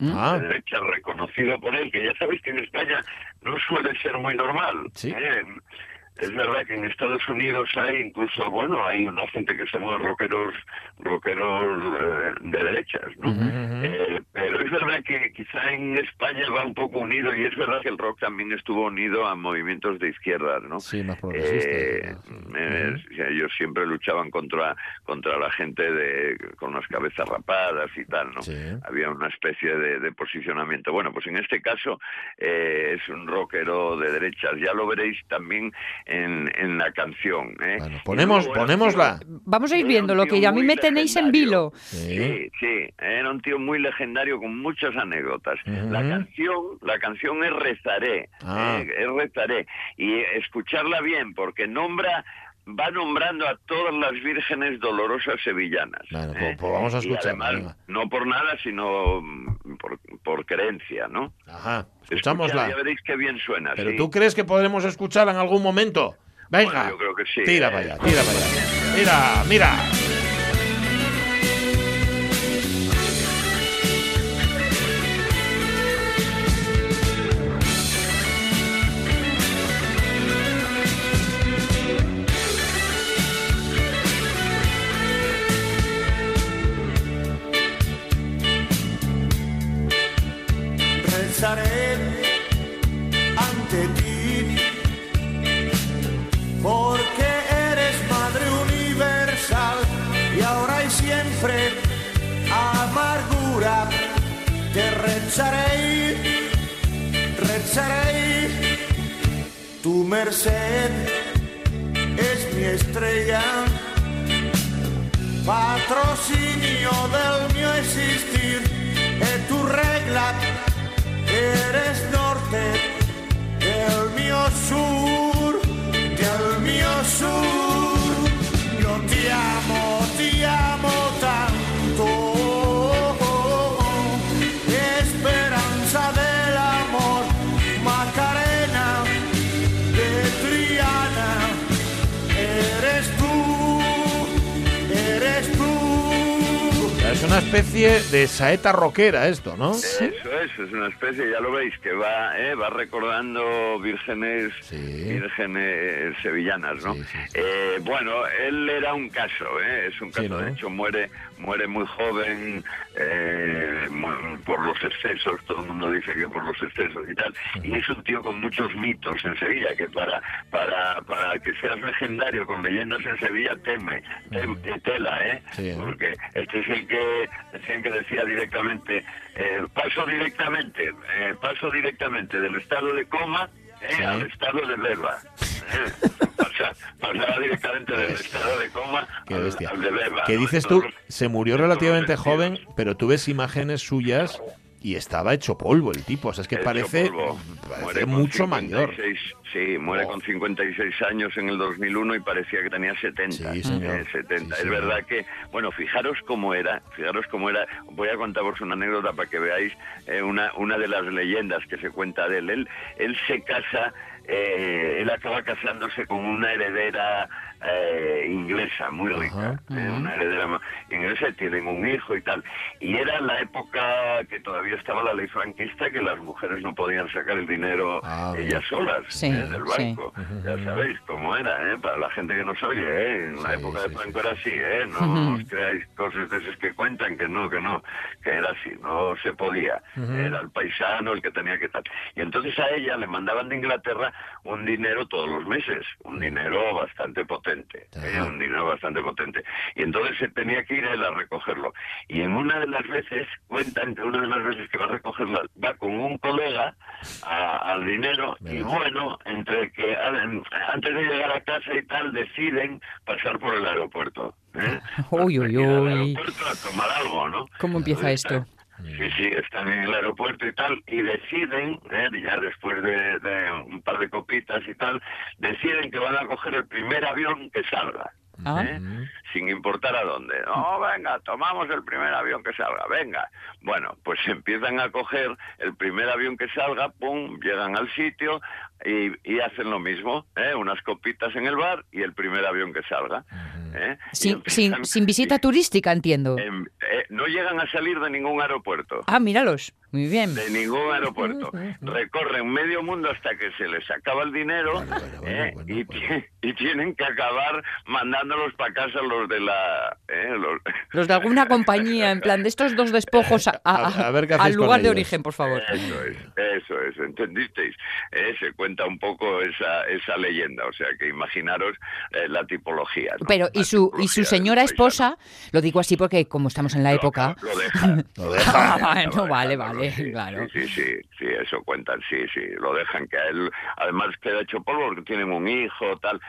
Ah, de derechas reconocido por él, que ya sabéis que en España no suele ser muy normal. Sí. ¿eh? es verdad que en Estados Unidos hay incluso, bueno, hay una gente que se llama rockeros, rockeros eh, de derechas, ¿no? Eh, verdad que quizá en España va un poco unido y es verdad que el rock también estuvo unido a movimientos de izquierda, ¿no? Sí, más progresistas. Eh, ¿no? Sí. eh, ellos siempre luchaban contra contra la gente de con las cabezas rapadas y tal, ¿no? Sí. Había una especie de, de posicionamiento. Bueno, pues en este caso eh, es un rockero de derechas. Ya lo veréis también en, en la canción. ¿eh? Bueno, ponemos, luego ponémosla. Vamos a ir viendo lo tío que a mí me tenéis en vilo. Sí, sí, era un tío muy legendario con muchas anécdotas. La canción, la canción es Rezaré, Ah. eh, es Rezaré y escucharla bien porque nombra va nombrando a todas las vírgenes dolorosas sevillanas. Bueno, ¿eh? pues- pues vamos a Y escucharla, además, venga. no por nada, sino mm, por, por creencia, ¿no? Ajá, escuchámosla. Ya veréis qué bien suena. Pero sí. tú crees que podremos escucharla en algún momento? Venga, Bueno, yo creo que sí, tira eh. para allá, tira para allá. Mira, mira. Tu merced es mi estrella patrocinio del mío existir, es tu regla, eres norte, del mío sur, del mío sur, una especie de saeta rockera esto, ¿no? Eso es, una especie, ya lo veis, que va, eh, va recordando vírgenes, Sí. vírgenes sevillanas, ¿no? Sí, sí. Eh, bueno, él era un caso, ¿eh? es un caso, ¿no? de hecho muere, muere muy joven eh, por los excesos, todo el mundo dice que por los excesos y tal, y es un tío con muchos mitos en Sevilla, que para, para, para que seas legendario con leyendas en Sevilla, teme, tem- eh, tela, ¿eh? Porque este es el que, es el que decía directamente, eh, paso directamente, eh, paso directamente del estado de coma eh, Sí. al estado de beba. Eh, pasa- pasaba directamente del estado de coma Qué al, de beba. Que dices tú, se murió relativamente joven, pero tú ves imágenes suyas y estaba hecho polvo el tipo. O sea, es que parece, parece mucho mayor. 56, Sí, muere Oh. con 56 años en el 2001 y parecía que tenía 70. Sí, señor. Eh, 70. Sí, es señor. verdad que, bueno, fijaros cómo era, fijaros cómo era. Voy a contaros una anécdota para que veáis eh, una, una de las leyendas que se cuenta de él. Él, él se casa, eh, él acaba casándose con una heredera eh, inglesa, muy rica. Ajá. eh, una heredera inglesa y tienen un hijo y tal. Y era la época que todavía estaba la ley franquista que las mujeres no podían sacar el dinero Ah, bien. ellas solas Sí, eh, del sí. banco. Ya sabéis cómo era, ¿eh? para la gente que no se oye, ¿eh? en la Sí, época sí, de sí, Franco era así, ¿eh? no os creáis cosas de esas que cuentan, que no, que no, que era así, no se podía. Era el paisano el que tenía que estar. Y entonces a ella le mandaban de Inglaterra un dinero todos los meses, un dinero bastante potente, ¿eh? Un dinero bastante potente. Y entonces se tenía que ir él a recogerlo. Y en una de las veces, cuentan que una de las veces que va a recogerlo, va con un colega a- al dinero y bueno, entre que an- antes de llegar a casa y tal, deciden pasar por el aeropuerto. ¿eh? [laughs] Uy, uy, Ir al uy. aeropuerto a tomar algo, ¿no? ¿Cómo empieza esto? Sí, sí, están en el aeropuerto y tal, y deciden, ¿eh? ya después de, de un par de copitas y tal, deciden que van a coger el primer avión que salga. Ah. ¿eh? sin importar a dónde. No, venga, tomamos el primer avión que salga, venga. Bueno, pues empiezan a coger el primer avión que salga, pum, llegan al sitio, y, y hacen lo mismo, ¿eh? unas copitas en el bar y el primer avión que salga. ¿eh? Y Sin, empiezan- sin, [laughs] sin visita turística, entiendo. em, eh, no llegan a salir de ningún aeropuerto. Ah, míralos. Muy bien. De ningún aeropuerto. Recorren medio mundo hasta que se les acaba el dinero vale, bueno, ¿eh? bueno, y, bueno. ti- y tienen que acabar mandándolos para casa los de la... ¿eh? Los, [laughs] Los de alguna compañía, en plan, de estos dos despojos a- a- A- a ver qué al lugar de origen, por favor. Eso es, eso es, ¿entendisteis? Eh, se cuenta un poco esa, esa leyenda, o sea que imaginaros eh, la tipología. ¿no? Pero, ¿y su, y su señora esposa? Lo digo así porque, como estamos en la época. Lo dejan. Lo deja. [laughs] Ah, bueno, vale, vale, sí, claro. Sí, sí, sí, sí, eso cuentan, sí, sí, lo dejan que a él, además queda hecho polvo porque tienen un hijo, tal.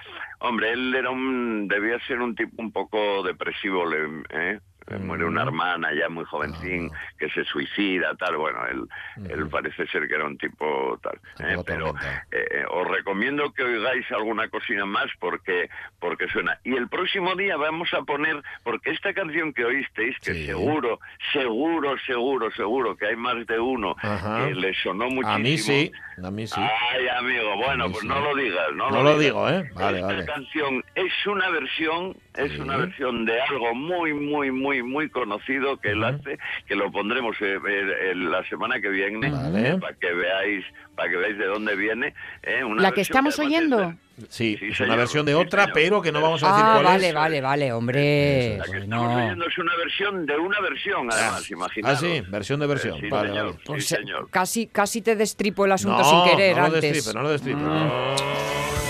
Hombre, él era un, debía ser un tipo un poco depresivo, le, ¿eh? Muere una hermana ya muy jovencín que se suicida, tal. Bueno, él, él parece ser que era un tipo tal. ¿eh? Pero atormentado. eh, os recomiendo que oigáis alguna cocina más porque porque suena. Y el próximo día vamos a poner, porque esta canción que oísteis, que Sí. seguro, seguro, seguro, seguro que hay más de uno Ajá. que le sonó muchísimo. A mí sí, a mí sí. Ay, amigo, bueno, pues sí. no lo digas, no, No lo digas. digo, ¿eh? Vale, Esta vale. canción es una versión, es Sí. una versión de algo muy, muy, muy, muy conocido que él hace, que lo pondremos eh, eh, eh, la semana que viene, Vale. eh, para que veáis, para que veáis de dónde viene. eh, una ¿La que estamos oyendo? de- Sí, Sí, es señor, una versión de sí, otra, señor. pero que no vamos a decir Ah, cuál vale, es. vale, vale, hombre. La que estamos oyendo es una versión de una versión, además, imaginaos. Ah, sí, versión de versión. Eh, sí, vale, señor, vale. sí, Pues, señor. casi, casi te destripo el asunto no, sin querer no lo antes. destripe, no lo destripe. Mm.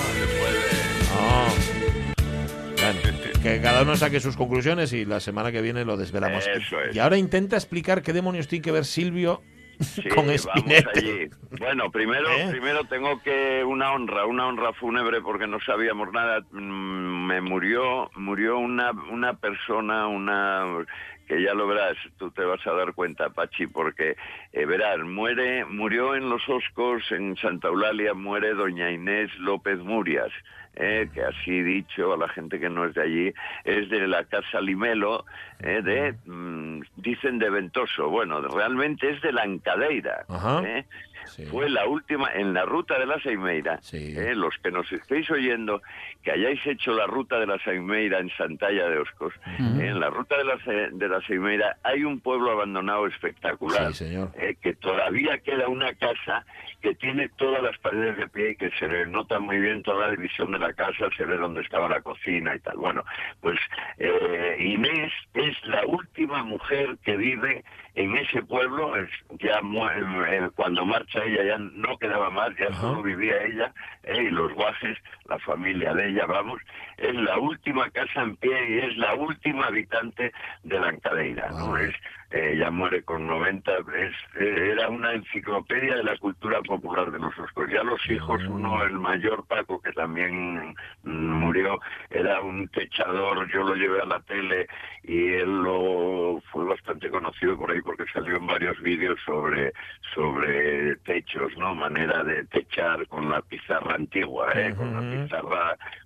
Que cada uno saque sus conclusiones y la semana que viene lo desvelamos. Eso es. Y ahora intenta explicar qué demonios tiene que ver Silvio Sí, con vamos allí. Bueno, primero, ¿Eh? primero tengo que una honra, una honra fúnebre porque no sabíamos nada. Mm, Me murió, murió una, una persona, una que ya lo verás, tú te vas a dar cuenta, Pachi, porque eh, verás, muere, murió en los Oscos en Santa Eulalia, muere doña Inés López Murias. Eh, que así dicho a la gente que no es de allí, es de la Casa Limelo, eh, de, mm, dicen de Ventoso, bueno, realmente es de la Encadeira. Sí. Fue la última, en la ruta de la Saimeira, Sí. eh, los que nos estéis oyendo, que hayáis hecho la ruta de la Saimeira en Santalla de Oscos, eh, en la ruta de la, de la Saimeira hay un pueblo abandonado espectacular, Sí, señor. eh, que todavía queda una casa que tiene todas las paredes de pie y que se le nota muy bien toda la división de la casa, se ve dónde estaba la cocina y tal. Bueno, pues eh, Inés es la última mujer que vive en ese pueblo, ya eh, cuando marcha ella ya no quedaba más, ya solo vivía ella eh, y los guajes, la familia de ella, vamos, es la última casa en pie y es la última habitante de la Encadeira, ¿no? Es, eh, ella muere con 90, es, eh, era una enciclopedia de la cultura popular de los Oscos. Ya los hijos, Mm. uno, el mayor Paco, que también mm, murió, era un techador, yo lo llevé a la tele y él lo fue bastante conocido por ahí porque salió en varios vídeos sobre sobre techos, ¿no? Manera de techar con la pizarra antigua, ¿eh? Con la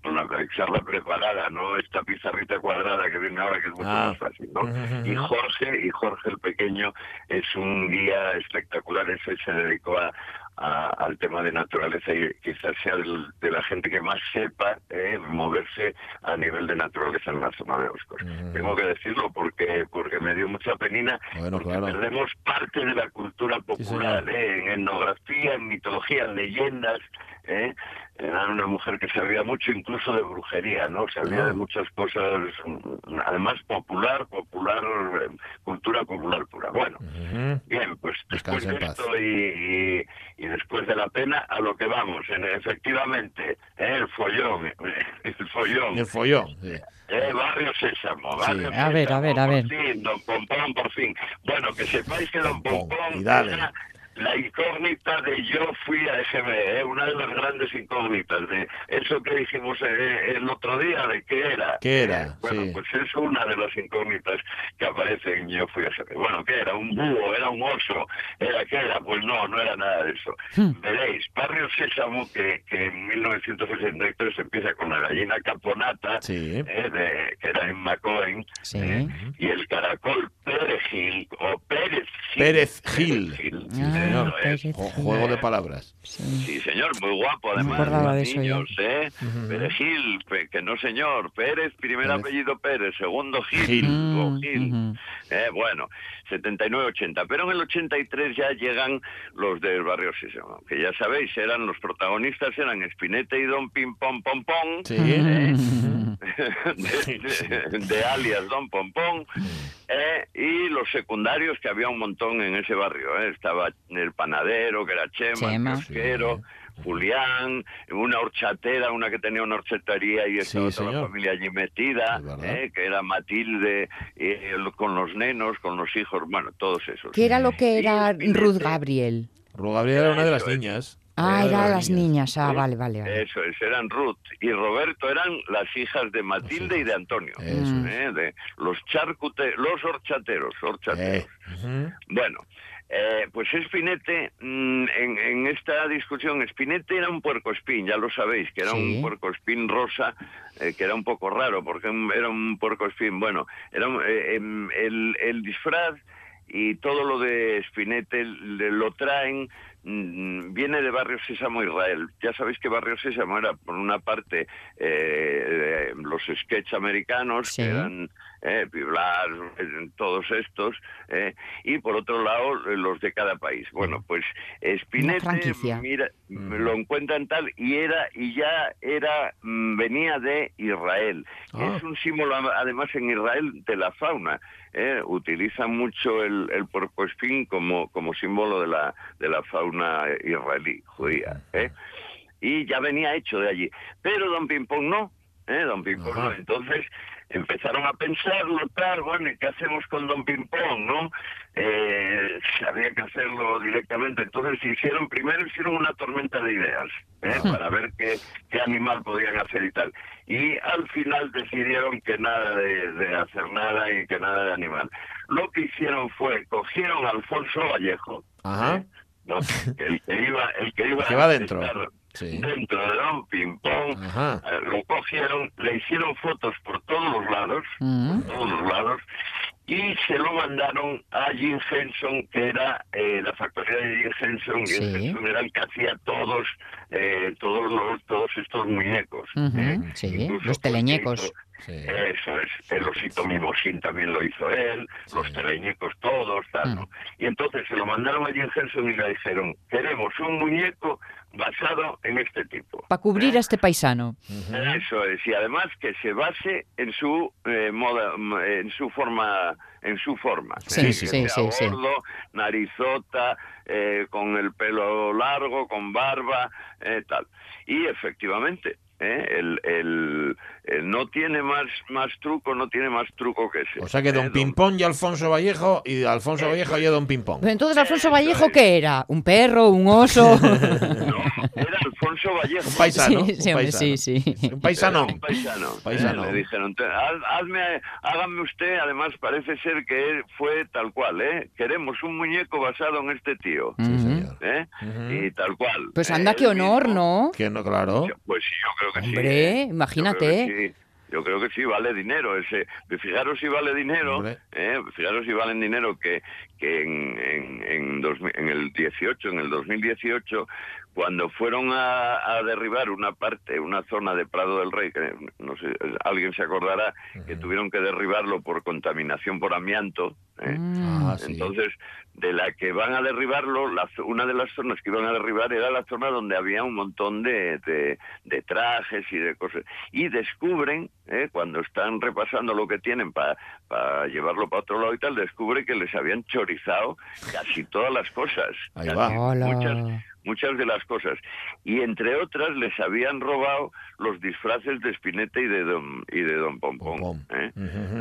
Con la pizarra preparada, ¿no? Esta pizarrita cuadrada que viene ahora que es mucho Ah. más fácil, ¿no? Ujú. Y Jorge, y Jorge el pequeño es un guía espectacular, ese se dedicó a, a- al tema de naturaleza y quizás sea del- de la gente que más sepa eh, moverse a nivel de naturaleza en la zona de Oscos. Ujú. Tengo que decirlo porque porque me dio mucha penina, Bueno, porque claro. perdemos parte de la cultura popular, señor. eh, en etnografía, en mitología, en leyendas. eh. Era una mujer que sabía mucho incluso de brujería, ¿no? Sabía de muchas cosas, además popular, popular, eh, cultura popular pura. Bueno. Bien, pues después de esto y, y- y después de la pena, a lo que vamos. En- efectivamente, eh, el follón, [laughs] el follón. El follón. sí. Eh, barrio Sésamo, barrio A ver, a ver, a por ver. fin, don Pompón, por fin. Bueno, que sepáis que don Pompón, Pompón y dale. era la incógnita de yo fui a EGB, eh, una de las grandes incógnitas de eso que dijimos eh, el otro día, de qué era. ¿Qué era? Eh, bueno, Sí. pues es una de las incógnitas que aparecen en yo fui a EGB. Bueno, ¿qué era? ¿Un búho? ¿Era un oso? ¿Era qué era? Pues no, no era nada de eso. Veréis, Barrio Sésamo, que, que en 1963 empieza con la gallina caponata, Sí. eh, de- que era en McCoy, Sí. eh, y el caracol Pérez Gil, o Pérez Gil. Pérez Gil. Gil, Ah. Eh, señor. Pérez Gil. Juego de palabras. Sí. Sí, señor, muy guapo además. los de eso yo. niños, ¿eh? Perejil, pe- que no señor. Pérez, primer Pérez. apellido Pérez, segundo Gil. Gil. Mm, Gil. ujú. Eh, bueno, 79-80. Pero en el 83 ya llegan los del barrio Sésamo, que ya sabéis, eran los protagonistas, eran Spinetta y Don Pim Pom Pom Pom. Sí. De, de- [laughs] de alias Don Pompón, eh, y los secundarios, que había un montón en ese barrio. eh. Estaba el panadero, que era Chema, Chema. el kiosquero, Julián, una horchatera, una que tenía una horchatería y Sí, estaba toda la familia allí metida, eh, que era Matilde, eh, con los nenos, con los hijos, bueno, todos esos. ¿Qué era lo que era Y Ruth Gabriel? Ru Gabriel era una de las niñas. Ah, de era las niñas. Ah, vale, vale. vale. Eso es, eran Ruth y Roberto eran las hijas de Matilde y de Antonio. Eso Mm. ¿eh? de los charcute, los horchateros, horchateros. Eh. Bueno, eh, pues Spinete, mm, en, en esta discusión, Spinete era un puercoespín, ya lo sabéis, que era Sí. un puercoespín rosa, eh, que era un poco raro, porque era un puercoespín, bueno, era un- em, el, el disfraz y todo lo de Spinete lo traen viene de Barrio Sésamo Israel. Ya sabéis que Barrio Sésamo era, por una parte, eh, los sketch americanos, Sí. que eran eh, Piblar, todos estos, eh, y por otro lado, los de cada país. Bueno, pues franquicia. mira, lo encuentran tal, y era, y ya era, mm, venía de Israel. Ah. Es un símbolo, además, en Israel, de la fauna. ¿eh? Utilizan mucho el, el puercoespín como, como símbolo de la, de la fauna israelí, judía. ¿eh? Y ya venía hecho de allí. Pero Don Pimpón no, ¿eh? Don Pimpón no. Entonces empezaron a pensarlo, tal, bueno, ¿y qué hacemos con Don Pimpón, no? Eh, había que hacerlo directamente. Entonces hicieron, primero hicieron una tormenta de ideas, ¿eh? para ver qué, qué animal podían hacer y tal. Y al final decidieron que nada de, de hacer nada y que nada de animal. Lo que hicieron fue, cogieron a Alfonso Vallejo, Ajá. ¿eh? ¿no? el que iba, el que iba, Que va a dentro. estar Sí. dentro de Pimpón, Ajá. eh, lo cogieron, le hicieron fotos por todos los lados, Mm. por todos los lados, y se lo mandaron a Jim Henson, que era eh, la factoría de Jim Henson, Sí. Jim Henson era el que hacía todos, eh, todos los, todos estos muñecos. ¿eh? sí, los teleñecos. Sí. eso es, el osito mimosín también lo hizo él, los teleñecos todos, tal, ¿no? Y entonces se lo mandaron a Jim Henson y le dijeron, queremos un muñeco basado en este tipo. Para cubrir a este paisano. Eso es, y además que se base en su eh, moda, en su forma, en su forma. Sí, ¿eh? sí, Que sí, sea sí. gordo, narizota, eh, con el pelo largo, con barba, eh, tal. Y efectivamente, ¿eh? el, el- el no tiene más, más truco, no tiene más truco que ese. O sea que ¿eh? Don Pimpón y Alfonso Vallejo, y Alfonso Vallejo y Don Pimpón. Pero entonces, Alfonso Eso Vallejo. ¿qué era? ¿Un perro? ¿Un oso? [laughs] [laughs] No, Alfonso Vallejo. Un paisano. Sí, sí, un hombre, paisano. sí, sí. Un paisano. Un paisano. Paisano. Eh, le dijeron, "Te- haz- hazme, hágame usted, además parece ser que él fue tal cual, ¿eh? Queremos un muñeco basado en este tío, Sí, señor. ¿eh? Ujú. Y tal cual. Pues Eh, anda, qué él honor, mismo- ¿no? Que no, claro. Pues sí, yo creo que sí. Hombre, ¿eh? imagínate. Yo creo que sí. Vale dinero. ese Fijaros si vale dinero, Hombre. ¿eh? fijaros si valen dinero que, que en, en, en, dos en el 18, en el 2018, cuando fueron a, a derribar una parte, una zona de Prado del Rey, que no sé, alguien se acordará, que tuvieron que derribarlo por contaminación por amianto, ¿eh? Mm. Ah, sí. Entonces, de la que van a derribarlo, la una de las zonas que iban a derribar era la zona donde había un montón de, de- de trajes y de cosas. Y descubren, ¿eh? cuando están repasando lo que tienen para llevarlo para otro lado y tal, descubren que les habían chorizado casi todas las cosas. Ahí Casi va. Hola. Muchas, muchas de las cosas. Y entre otras les habían robado los disfraces de Spinetta y de Don, y de don Pompón. ¿eh?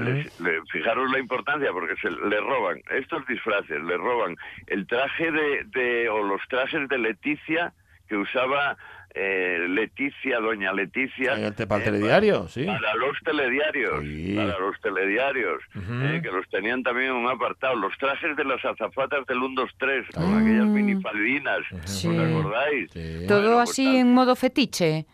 Les- le- fijaros la importancia porque se le roban estos disfraces, le roban el traje de, de- o los trajes de Leticia que usaba eh, Leticia, doña Leticia. Para eh, telediario, sí. Para los telediarios, Sí. para los telediarios, eh, que los tenían también en un apartado. Los trajes de las azafatas del 1, 2, 3, con aquellas minifaldinas, Sí. ¿os acordáis? Sí. Todo Bueno, pues así en modo fetiche. Eh,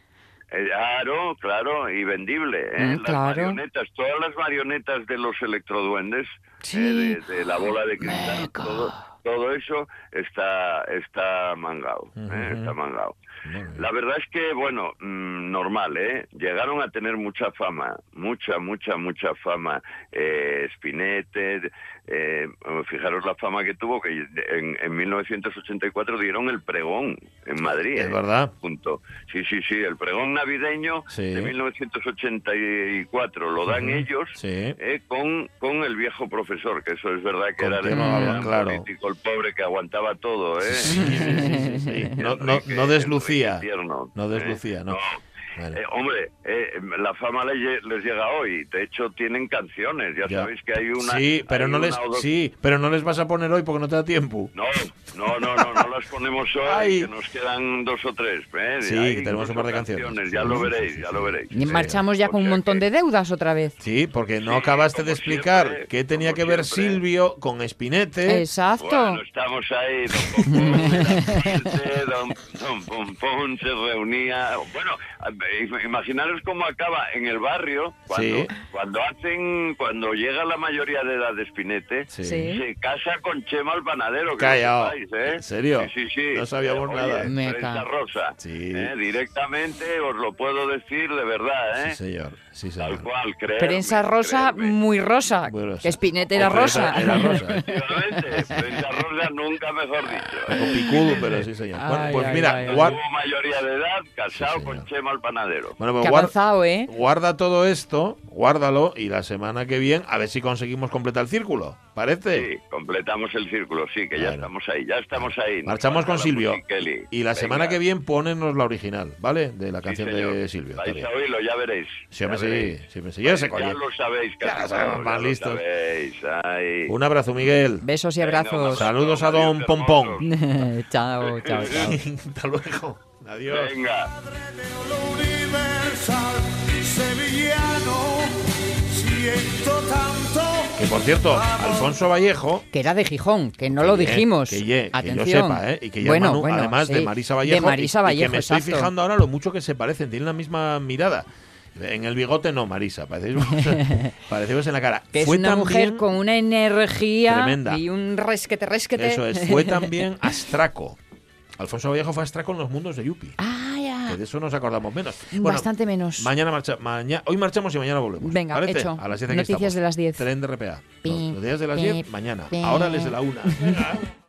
Claro, claro, y vendible. ¿eh? Mm, las claro. marionetas, todas las marionetas de los electroduendes, Sí. eh, de, de la bola de cristal, todo, todo eso está, está mangado. ¿eh? Está mangado. La verdad es que, bueno, mm, normal, ¿eh? Llegaron a tener mucha fama, mucha, mucha, mucha fama. Eh, Spinette, eh, fijaros la fama que tuvo, que en, en 1984 dieron el pregón en Madrid. Es ¿eh? verdad. Punto. Sí, sí, sí, el pregón navideño Sí. de 1984 lo dan Ujú. ellos Sí. eh, con, con el viejo profesor, que eso es verdad que era claro. político, el pobre que aguantaba todo, ¿eh? Sí, sí, sí, sí. No, no, no deslucía. No ¿eh? deslucía, no. Eh, hombre, eh, la fama les, lle- les llega hoy. De hecho, tienen canciones. Ya, Ya. sabéis que hay una. sí, pero no les dos- sí, pero no les vas a poner hoy porque no te da tiempo. No, no, no, no, no las ponemos hoy, [laughs] Ay. que nos quedan dos o tres. ¿eh? Sí, Hay que tenemos un par de canciones. Ya lo sí, veréis, sí, ya lo veréis. Y Sí. marchamos ya con un montón que- de deudas otra vez. Sí, porque no Sí, acabaste de explicar siempre, qué tenía que ver siempre. Silvio con Espinete. Exacto. Bueno, estamos ahí, don Pompón, [laughs] don, don Pompón se reunía. Bueno, imaginaros cómo acaba en el barrio cuando, Sí. cuando hacen, cuando llega la mayoría de edad de Espinete, Sí. Se casa con Chema el panadero. Que Callao. lo sepáis, ¿eh? ¿En serio? Sí, sí, sí. No sabíamos Oye, nada. Prensa rosa. Sí. ¿eh? Directamente os lo puedo decir de verdad, ¿eh? Sí, señor. Sí, Tal señor. cual, creedme, Prensa rosa, muy rosa. Muy rosa. Que era rosa. Era rosa. [laughs] Efectivamente, prensa rosa nunca mejor dicho. ¿eh? Picudo, pero sí, señor. Bueno, pues ay, mira, ay, mayoría de edad, casado Sí, con señor. Chema el panadero. Bueno, pues Qué guar- avanzado, ¿eh? guarda todo esto, guárdalo y la semana que viene a ver si conseguimos completar el círculo. ¿Parece? Sí, completamos el círculo, sí, que ya estamos ahí, ya estamos ahí. Marchamos con Silvio. Y la Venga. semana que viene ponenos la original, ¿vale? De la canción de Silvio. Vais a oírlo, ya veréis. Sí, Ya sí. Ya cuál Ya lo sabéis, Ya sabemos, más ya lo listos. sabéis. Un abrazo, Miguel. Besos y abrazos. abrazo, Saludos a don Pompón. [laughs] [laughs] chao, chao, chao. [laughs] Hasta luego. Adiós. Venga. de lo universal sevillano siento tanto Que por cierto, Alfonso Vallejo. Que era de Gijón, que no lo que dijimos. Que, ye- que Atención. yo sepa, ¿eh? Y que ya bueno, Manu, bueno, además de. Marisa Vallejo. De Marisa y- y, Vallejo, que me estoy fijando ahora lo mucho que se parecen. Tienen la misma mirada. En el bigote no, Marisa. Parecéis, [laughs] parecéis en la cara. Que es Fue una mujer con una energía Tremenda. y un resquete, resquete. Eso es. Fue también Astraco. Alfonso Vallejo fue Astraco en los mundos de Yupi. Ah, ya. Que de eso nos acordamos menos. Bueno, Bastante menos. Mañana marcha, mañana, hoy marchamos y mañana volvemos. Venga, ¿Parece? hecho. A las 10 aquí Noticias estamos. de las 10. Tren de RPA. Pi, Los días de las pi, 10, mañana. Ahora les de la 1. [laughs]